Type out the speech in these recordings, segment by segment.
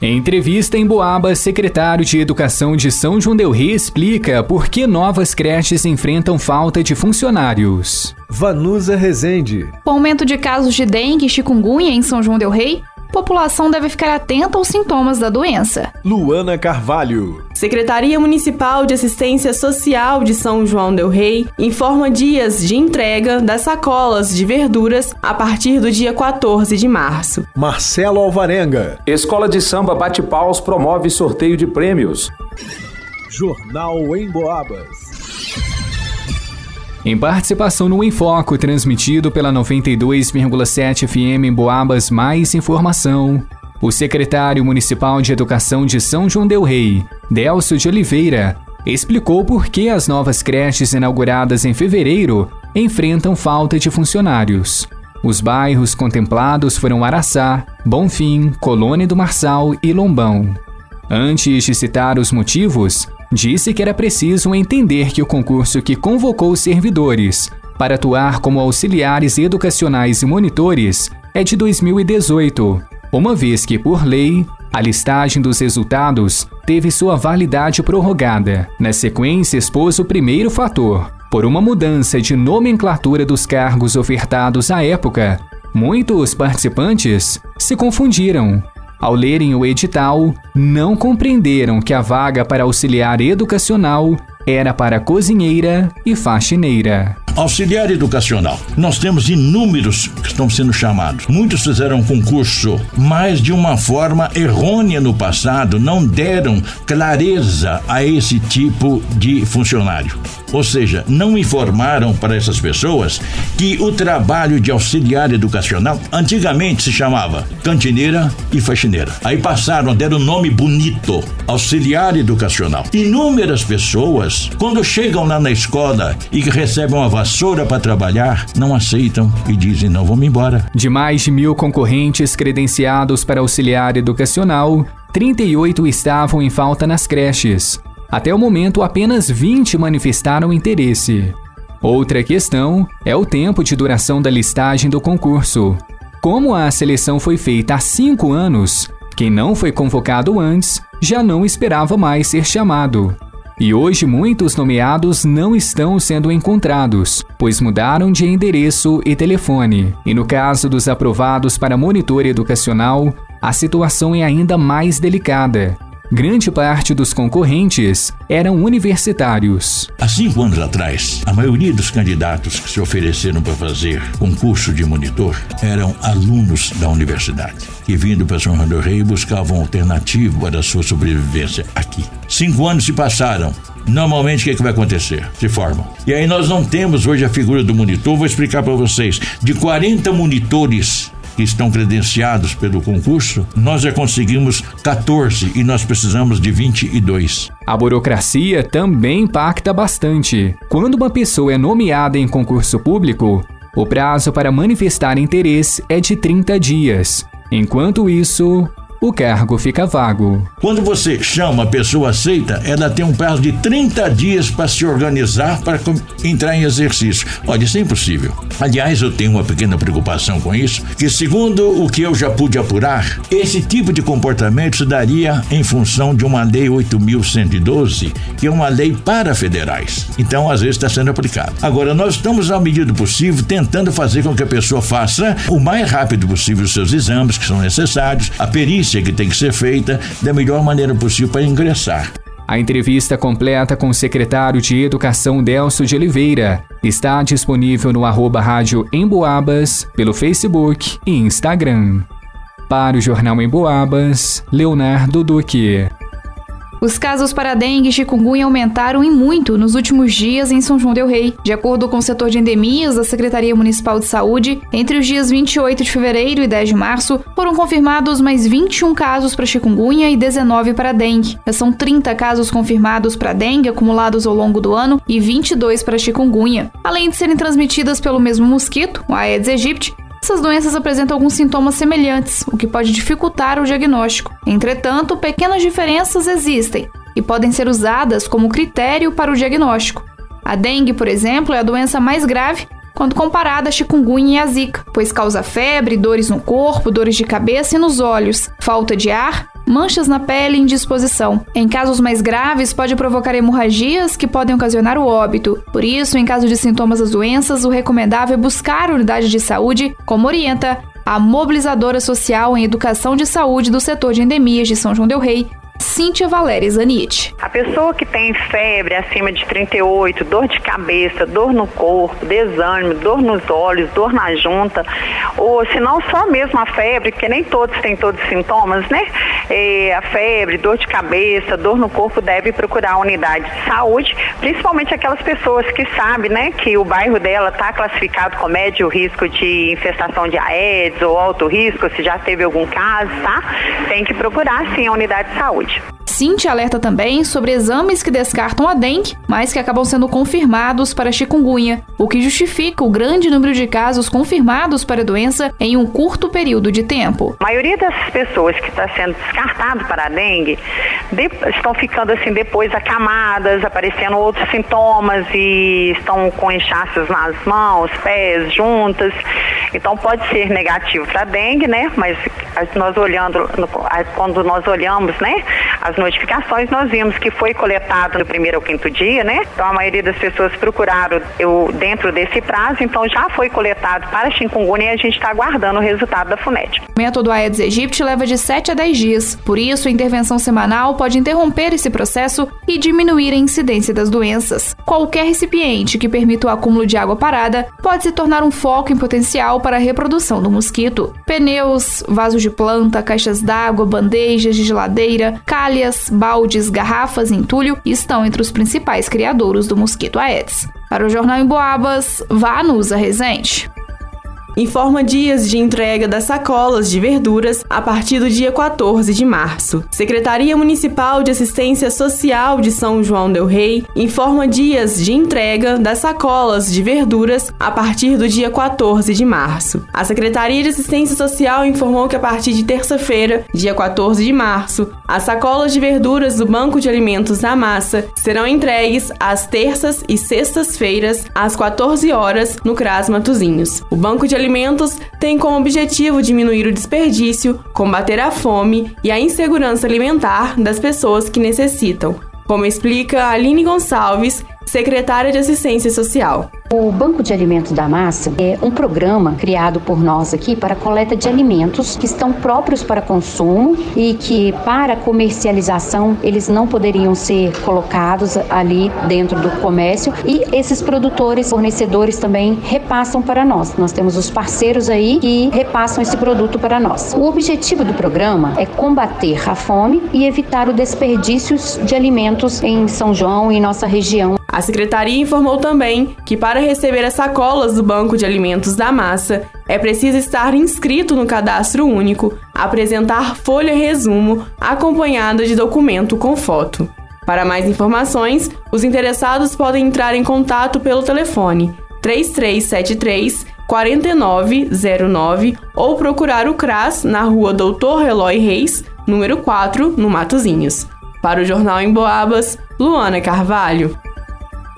Em entrevista em Boabas, secretário de Educação de São João del Rei explica por que novas creches enfrentam falta de funcionários. Vanusa Rezende. Com aumento de casos de dengue e chikungunya em São João del Rei, população deve ficar atenta aos sintomas da doença. Luana Carvalho. Secretaria Municipal de Assistência Social de São João del Rei informa dias de entrega das sacolas de verduras a partir do dia 14 de março. Marcelo Alvarenga. Escola de Samba Bate Paus promove sorteio de prêmios. Jornal em Boabas. Em participação no Enfoco, transmitido pela 92,7 FM em Boabas, mais informação. O secretário municipal de Educação de São João del Rei, Delcio de Oliveira, explicou por que as novas creches inauguradas em fevereiro enfrentam falta de funcionários. Os bairros contemplados foram Araçá, Bonfim, Colônia do Marçal e Lombão. Antes de citar os motivos, disse que era preciso entender que o concurso que convocou os servidores para atuar como auxiliares educacionais e monitores é de 2018, uma vez que, por lei, a listagem dos resultados teve sua validade prorrogada. Na sequência, expôs o primeiro fator. Por uma mudança de nomenclatura dos cargos ofertados à época, muitos participantes se confundiram ao lerem o edital, não compreenderam que a vaga para auxiliar educacional era para cozinheira e faxineira. Auxiliar educacional. Nós temos inúmeros que estão sendo chamados. Muitos fizeram concurso, mas de uma forma errônea no passado, não deram clareza a esse tipo de funcionário. Ou seja, não informaram para essas pessoas que o trabalho de auxiliar educacional antigamente se chamava cantineira e faxineira. Aí passaram, deram nome bonito, auxiliar educacional. Inúmeras pessoas, quando chegam lá na escola e recebem uma vassoura para trabalhar, não aceitam e dizem não, vamos embora. De mais de mil concorrentes credenciados para auxiliar educacional, 38 estavam em falta nas creches. Até o momento, apenas 20 manifestaram interesse. Outra questão é o tempo de duração da listagem do concurso. Como a seleção foi feita há cinco anos, quem não foi convocado antes já não esperava mais ser chamado. E hoje muitos nomeados não estão sendo encontrados, pois mudaram de endereço e telefone. E no caso dos aprovados para monitor educacional, a situação é ainda mais delicada. Grande parte dos concorrentes eram universitários. Há cinco anos atrás, a maioria dos candidatos que se ofereceram para fazer concurso de monitor eram alunos da universidade, que vindo para São João do Rei buscavam alternativa para a sua sobrevivência aqui. Cinco anos se passaram, Normalmente o que, é que vai acontecer? Se formam. E aí nós não temos hoje a figura do monitor, vou explicar para vocês. De 40 monitores que estão credenciados pelo concurso, nós já conseguimos 14 e nós precisamos de 22. A burocracia também impacta bastante. Quando uma pessoa é nomeada em concurso público, o prazo para manifestar interesse é de 30 dias. Enquanto isso, o cargo fica vago. Quando você chama, a pessoa aceita, ela tem um prazo de 30 dias para se organizar para entrar em exercício. Olha, isso é impossível. Aliás, eu tenho uma pequena preocupação com isso, que segundo o que eu já pude apurar, esse tipo de comportamento se daria em função de uma lei 8.112, que é uma lei para federais. Então, às vezes, está sendo aplicado. Agora, nós estamos, à medida do possível, tentando fazer com que a pessoa faça o mais rápido possível os seus exames que são necessários, a perícia perícia que tem que ser feita da melhor maneira possível para ingressar. A entrevista completa com o secretário de Educação Delcio de Oliveira está disponível no arroba rádio Emboabas, pelo Facebook e Instagram. Para o Jornal Emboabas, Leonardo Duque. Os casos para dengue e chikungunya aumentaram em muito nos últimos dias em São João del Rei. De acordo com o setor de endemias da Secretaria Municipal de Saúde, entre os dias 28 de fevereiro e 10 de março, foram confirmados mais 21 casos para chikungunya e 19 para dengue. São 30 casos confirmados para dengue acumulados ao longo do ano e 22 para chikungunya. Além de serem transmitidas pelo mesmo mosquito, o Aedes aegypti, essas doenças apresentam alguns sintomas semelhantes, o que pode dificultar o diagnóstico. Entretanto, pequenas diferenças existem e podem ser usadas como critério para o diagnóstico. A dengue, por exemplo, é a doença mais grave quando comparada à chikungunya e à zika, pois causa febre, dores no corpo, dores de cabeça e nos olhos, falta de ar manchas na pele e indisposição. Em casos mais graves, pode provocar hemorragias que podem ocasionar o óbito. Por isso, em caso de sintomas das doenças, o recomendável é buscar a unidade de saúde, como orienta a mobilizadora social em educação de saúde do setor de endemias de São João del Rei, Cíntia Valéria Zanite. A pessoa que tem febre acima de 38, dor de cabeça, dor no corpo, desânimo, dor nos olhos, dor na junta, ou se não só mesmo a febre, porque nem todos têm todos os sintomas, né? É, a febre, dor de cabeça, dor no corpo, deve procurar a unidade de saúde, principalmente aquelas pessoas que sabem, né, que o bairro dela está classificado com médio risco de infestação de Aedes ou alto risco, se já teve algum caso, tá? Tem que procurar sim a unidade de saúde. Cinti alerta também sobre exames que descartam a dengue, mas que acabam sendo confirmados para chikungunya, o que justifica o grande número de casos confirmados para a doença em um curto período de tempo. A maioria dessas pessoas que está sendo descartado para a dengue de, estão ficando assim depois acamadas, aparecendo outros sintomas e estão com inchaços nas mãos, pés, juntas. Então pode ser negativo para dengue, né? Mas nós olhando, quando nós olhamos, né, as notificações, nós vimos que foi coletado no primeiro ou quinto dia, né? Então a maioria das pessoas procuraram eu, dentro desse prazo, então já foi coletado para chikungunya e a gente está aguardando o resultado da FUNED. O método Aedes aegypti leva de 7 a 10 dias, por isso a intervenção semanal pode interromper esse processo e diminuir a incidência das doenças. Qualquer recipiente que permita o acúmulo de água parada pode se tornar um foco em potencial para a reprodução do mosquito. Pneus, vasos de planta, caixas d'água, bandejas de geladeira, calhas, baldes, garrafas entulho estão entre os principais criadouros do mosquito Aedes. Para o Jornal em Boabas, vá Nusa Resente informa dias de entrega das sacolas de verduras a partir do dia 14 de março. Secretaria Municipal de Assistência Social de São João del Rei informa dias de entrega das sacolas de verduras a partir do dia 14 de março. A Secretaria de Assistência Social informou que a partir de terça-feira, dia 14 de março, as sacolas de verduras do Banco de Alimentos da Massa serão entregues às terças e sextas-feiras às 14 horas no CRAS Matozinhos. O Banco de Alimentos alimentos tem como objetivo diminuir o desperdício, combater a fome e a insegurança alimentar das pessoas que necessitam, como explica Aline Gonçalves, secretária de Assistência Social. O Banco de Alimentos da Massa é um programa criado por nós aqui para coleta de alimentos que estão próprios para consumo e que para comercialização eles não poderiam ser colocados ali dentro do comércio e esses produtores, fornecedores também repassam para nós. Nós temos os parceiros aí que repassam esse produto para nós. O objetivo do programa é combater a fome e evitar o desperdício de alimentos em São João e nossa região. A secretaria informou também que para receber as sacolas do Banco de Alimentos da Massa é preciso estar inscrito no cadastro único, apresentar folha resumo acompanhada de documento com foto. Para mais informações, os interessados podem entrar em contato pelo telefone 3373 4909 ou procurar o CRAS na rua Doutor Eloy Reis, número 4, no Matozinhos. Para o Jornal em Boabas, Luana Carvalho.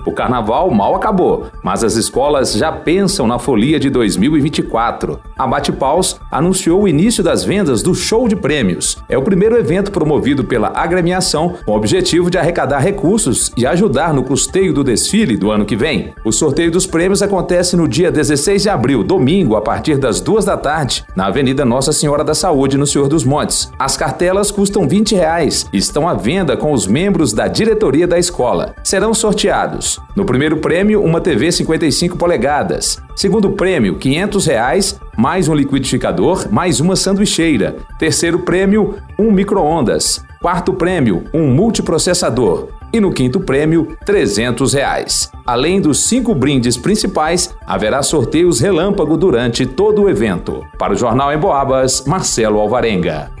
O carnaval mal acabou, mas as escolas já pensam na folia de 2024. A Bate Paus anunciou o início das vendas do Show de Prêmios. É o primeiro evento promovido pela agremiação com o objetivo de arrecadar recursos e ajudar no custeio do desfile do ano que vem. O sorteio dos prêmios acontece no dia 16 de abril, domingo, a partir das duas da tarde, na Avenida Nossa Senhora da Saúde, no Senhor dos Montes. As cartelas custam 20 reais e estão à venda com os membros da diretoria da escola. Serão sorteados no primeiro prêmio, uma TV 55 polegadas. Segundo prêmio, 500 reais, mais um liquidificador, mais uma sanduicheira. Terceiro prêmio, um micro-ondas. Quarto prêmio, um multiprocessador. E no quinto prêmio, 300 reais. Além dos cinco brindes principais, haverá sorteios relâmpago durante todo o evento. Para o Jornal em Boabas, Marcelo Alvarenga.